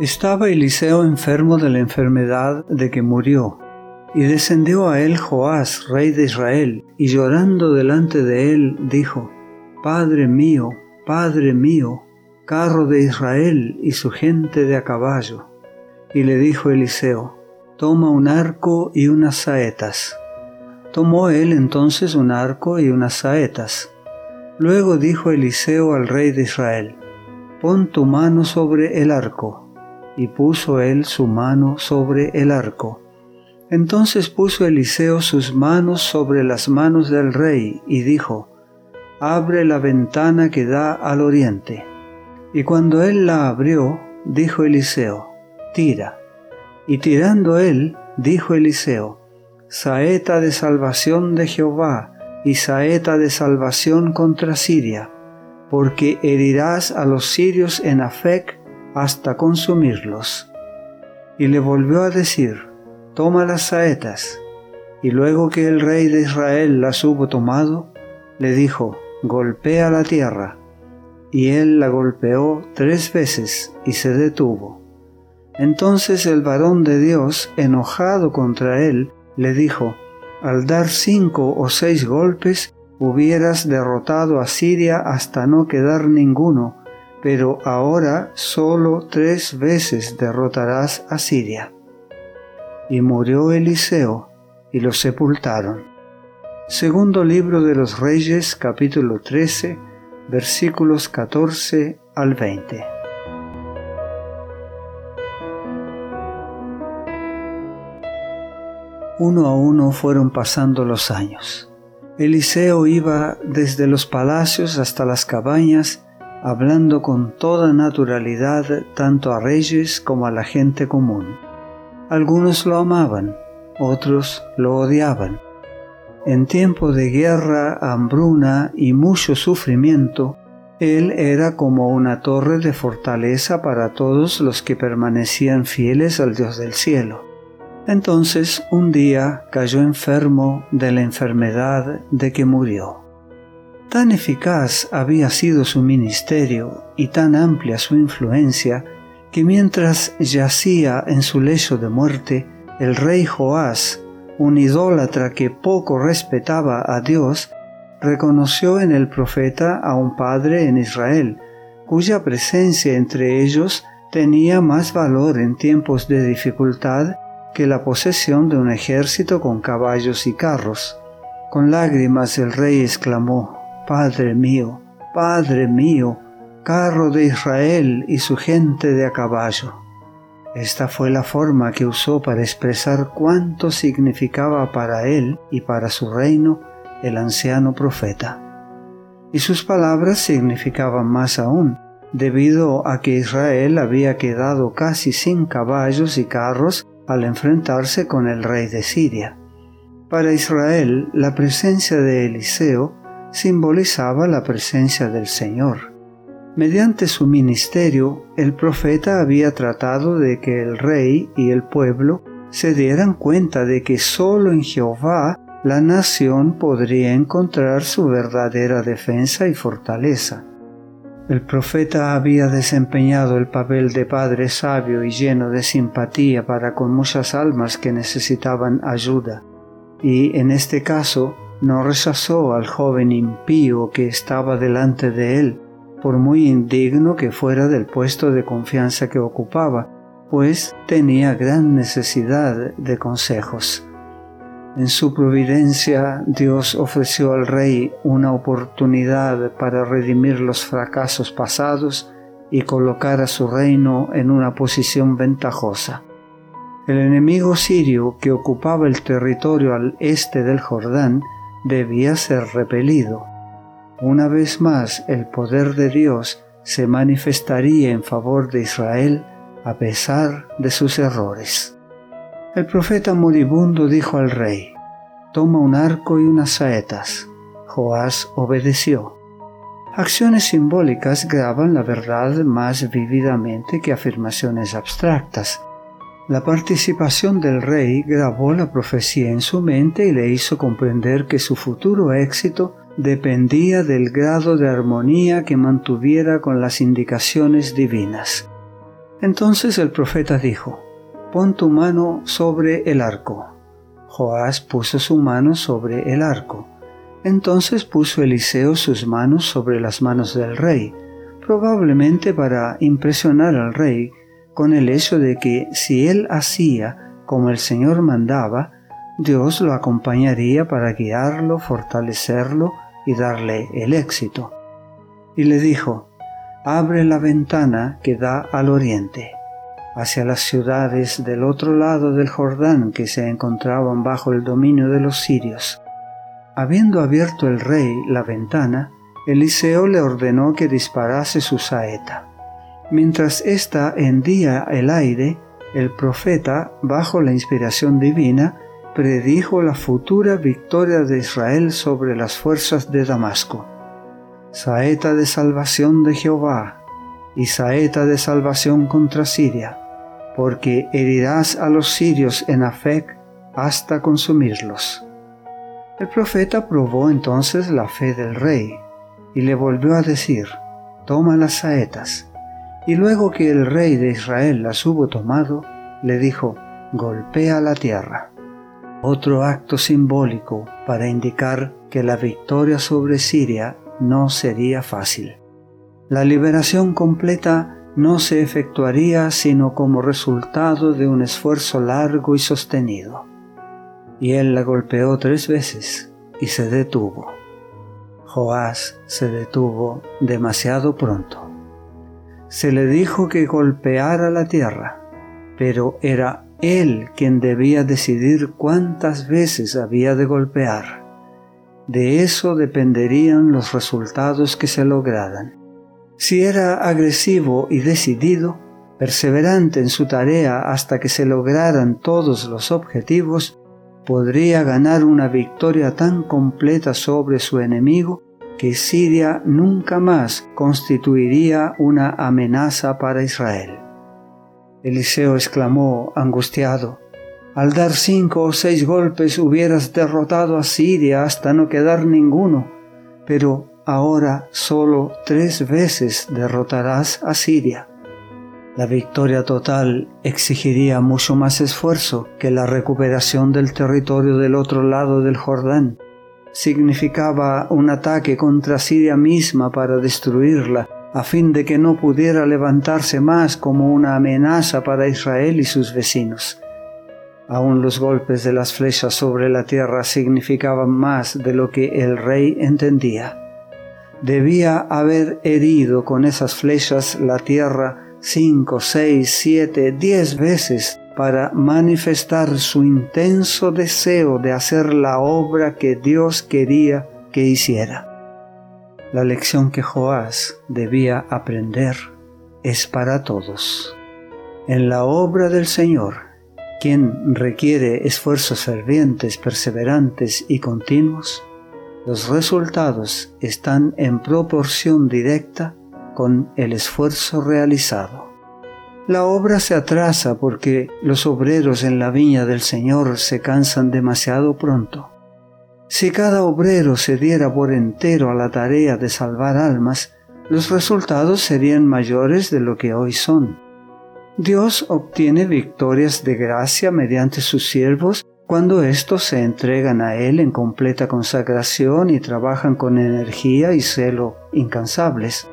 Estaba Eliseo enfermo de la enfermedad de que murió, y descendió a él Joás, rey de Israel, y llorando delante de él, dijo, Padre mío, Padre mío, carro de Israel y su gente de a caballo. Y le dijo Eliseo, Toma un arco y unas saetas. Tomó él entonces un arco y unas saetas. Luego dijo Eliseo al rey de Israel, Pon tu mano sobre el arco y puso él su mano sobre el arco. Entonces puso Eliseo sus manos sobre las manos del rey y dijo, Abre la ventana que da al oriente. Y cuando él la abrió, dijo Eliseo, Tira. Y tirando él, dijo Eliseo, Saeta de salvación de Jehová y saeta de salvación contra Siria, porque herirás a los sirios en Afec hasta consumirlos. Y le volvió a decir, toma las saetas. Y luego que el rey de Israel las hubo tomado, le dijo, golpea la tierra. Y él la golpeó tres veces y se detuvo. Entonces el varón de Dios, enojado contra él, le dijo, al dar cinco o seis golpes, hubieras derrotado a Siria hasta no quedar ninguno, pero ahora solo tres veces derrotarás a Siria. Y murió Eliseo, y lo sepultaron. Segundo libro de los Reyes, capítulo 13, versículos 14 al 20. Uno a uno fueron pasando los años. Eliseo iba desde los palacios hasta las cabañas hablando con toda naturalidad tanto a reyes como a la gente común. Algunos lo amaban, otros lo odiaban. En tiempo de guerra, hambruna y mucho sufrimiento, él era como una torre de fortaleza para todos los que permanecían fieles al Dios del cielo. Entonces un día cayó enfermo de la enfermedad de que murió. Tan eficaz había sido su ministerio y tan amplia su influencia que mientras yacía en su lecho de muerte, el rey Joás, un idólatra que poco respetaba a Dios, reconoció en el profeta a un padre en Israel, cuya presencia entre ellos tenía más valor en tiempos de dificultad que la posesión de un ejército con caballos y carros. Con lágrimas el rey exclamó, Padre mío, Padre mío, carro de Israel y su gente de a caballo. Esta fue la forma que usó para expresar cuánto significaba para él y para su reino el anciano profeta. Y sus palabras significaban más aún, debido a que Israel había quedado casi sin caballos y carros al enfrentarse con el rey de Siria. Para Israel, la presencia de Eliseo simbolizaba la presencia del Señor. Mediante su ministerio, el profeta había tratado de que el rey y el pueblo se dieran cuenta de que sólo en Jehová la nación podría encontrar su verdadera defensa y fortaleza. El profeta había desempeñado el papel de padre sabio y lleno de simpatía para con muchas almas que necesitaban ayuda, y en este caso no rechazó al joven impío que estaba delante de él, por muy indigno que fuera del puesto de confianza que ocupaba, pues tenía gran necesidad de consejos. En su providencia Dios ofreció al rey una oportunidad para redimir los fracasos pasados y colocar a su reino en una posición ventajosa. El enemigo sirio que ocupaba el territorio al este del Jordán debía ser repelido. Una vez más el poder de Dios se manifestaría en favor de Israel a pesar de sus errores. El profeta moribundo dijo al rey, Toma un arco y unas saetas. Joás obedeció. Acciones simbólicas graban la verdad más vívidamente que afirmaciones abstractas. La participación del rey grabó la profecía en su mente y le hizo comprender que su futuro éxito dependía del grado de armonía que mantuviera con las indicaciones divinas. Entonces el profeta dijo, Pon tu mano sobre el arco. Joás puso su mano sobre el arco. Entonces puso Eliseo sus manos sobre las manos del rey, probablemente para impresionar al rey con el hecho de que si él hacía como el Señor mandaba, Dios lo acompañaría para guiarlo, fortalecerlo y darle el éxito. Y le dijo, abre la ventana que da al oriente, hacia las ciudades del otro lado del Jordán que se encontraban bajo el dominio de los sirios. Habiendo abierto el rey la ventana, Eliseo le ordenó que disparase su saeta. Mientras ésta hendía el aire, el profeta, bajo la inspiración divina, predijo la futura victoria de Israel sobre las fuerzas de Damasco. Saeta de salvación de Jehová y saeta de salvación contra Siria, porque herirás a los sirios en Afec hasta consumirlos. El profeta probó entonces la fe del rey y le volvió a decir, toma las saetas. Y luego que el rey de Israel las hubo tomado, le dijo, golpea la tierra otro acto simbólico para indicar que la victoria sobre Siria no sería fácil. La liberación completa no se efectuaría sino como resultado de un esfuerzo largo y sostenido. Y él la golpeó tres veces y se detuvo. Joás se detuvo demasiado pronto. Se le dijo que golpeara la tierra, pero era él quien debía decidir cuántas veces había de golpear. De eso dependerían los resultados que se lograran. Si era agresivo y decidido, perseverante en su tarea hasta que se lograran todos los objetivos, podría ganar una victoria tan completa sobre su enemigo que Siria nunca más constituiría una amenaza para Israel. Eliseo exclamó, angustiado, al dar cinco o seis golpes hubieras derrotado a Siria hasta no quedar ninguno, pero ahora solo tres veces derrotarás a Siria. La victoria total exigiría mucho más esfuerzo que la recuperación del territorio del otro lado del Jordán. Significaba un ataque contra Siria misma para destruirla a fin de que no pudiera levantarse más como una amenaza para Israel y sus vecinos. Aún los golpes de las flechas sobre la tierra significaban más de lo que el rey entendía. Debía haber herido con esas flechas la tierra cinco, seis, siete, diez veces para manifestar su intenso deseo de hacer la obra que Dios quería que hiciera. La lección que Joás debía aprender es para todos. En la obra del Señor, quien requiere esfuerzos fervientes, perseverantes y continuos, los resultados están en proporción directa con el esfuerzo realizado. La obra se atrasa porque los obreros en la viña del Señor se cansan demasiado pronto. Si cada obrero se diera por entero a la tarea de salvar almas, los resultados serían mayores de lo que hoy son. Dios obtiene victorias de gracia mediante sus siervos cuando éstos se entregan a Él en completa consagración y trabajan con energía y celo incansables.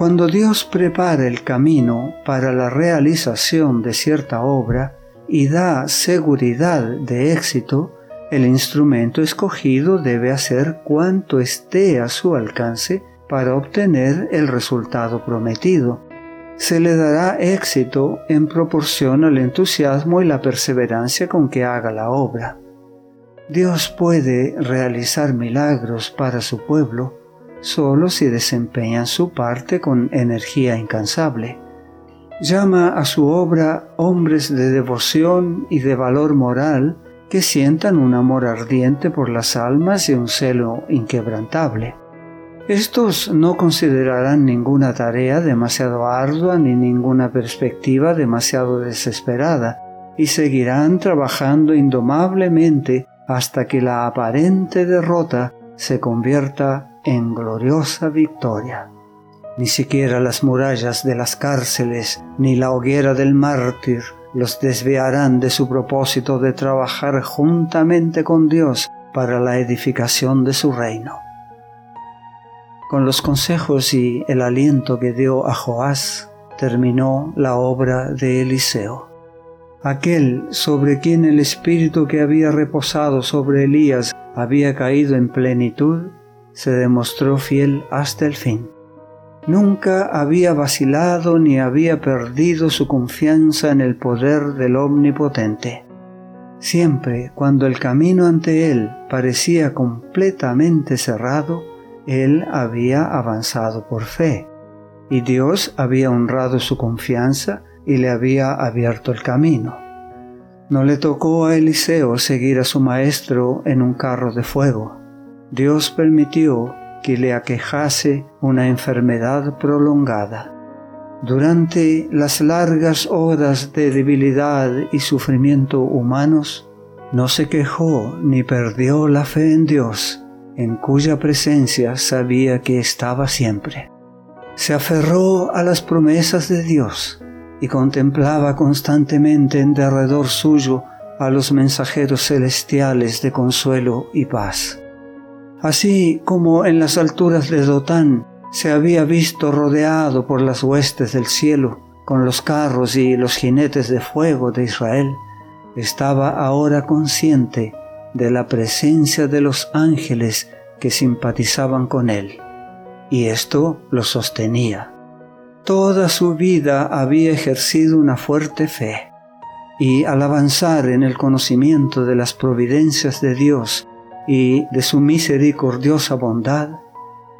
Cuando Dios prepara el camino para la realización de cierta obra y da seguridad de éxito, el instrumento escogido debe hacer cuanto esté a su alcance para obtener el resultado prometido. Se le dará éxito en proporción al entusiasmo y la perseverancia con que haga la obra. Dios puede realizar milagros para su pueblo solo si desempeñan su parte con energía incansable. Llama a su obra hombres de devoción y de valor moral que sientan un amor ardiente por las almas y un celo inquebrantable. Estos no considerarán ninguna tarea demasiado ardua ni ninguna perspectiva demasiado desesperada, y seguirán trabajando indomablemente hasta que la aparente derrota se convierta en gloriosa victoria. Ni siquiera las murallas de las cárceles ni la hoguera del mártir los desviarán de su propósito de trabajar juntamente con Dios para la edificación de su reino. Con los consejos y el aliento que dio a Joás, terminó la obra de Eliseo. Aquel sobre quien el espíritu que había reposado sobre Elías había caído en plenitud, se demostró fiel hasta el fin. Nunca había vacilado ni había perdido su confianza en el poder del Omnipotente. Siempre cuando el camino ante él parecía completamente cerrado, él había avanzado por fe, y Dios había honrado su confianza y le había abierto el camino. No le tocó a Eliseo seguir a su maestro en un carro de fuego. Dios permitió que le aquejase una enfermedad prolongada. Durante las largas horas de debilidad y sufrimiento humanos, no se quejó ni perdió la fe en Dios, en cuya presencia sabía que estaba siempre. Se aferró a las promesas de Dios y contemplaba constantemente en derredor suyo a los mensajeros celestiales de consuelo y paz. Así como en las alturas de Dotán se había visto rodeado por las huestes del cielo, con los carros y los jinetes de fuego de Israel, estaba ahora consciente de la presencia de los ángeles que simpatizaban con él, y esto lo sostenía. Toda su vida había ejercido una fuerte fe, y al avanzar en el conocimiento de las providencias de Dios y de su misericordiosa bondad,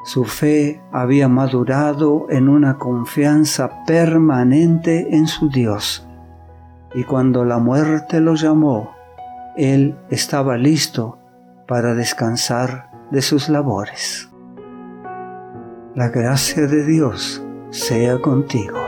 su fe había madurado en una confianza permanente en su Dios. Y cuando la muerte lo llamó, él estaba listo para descansar de sus labores. La gracia de Dios sea contigo.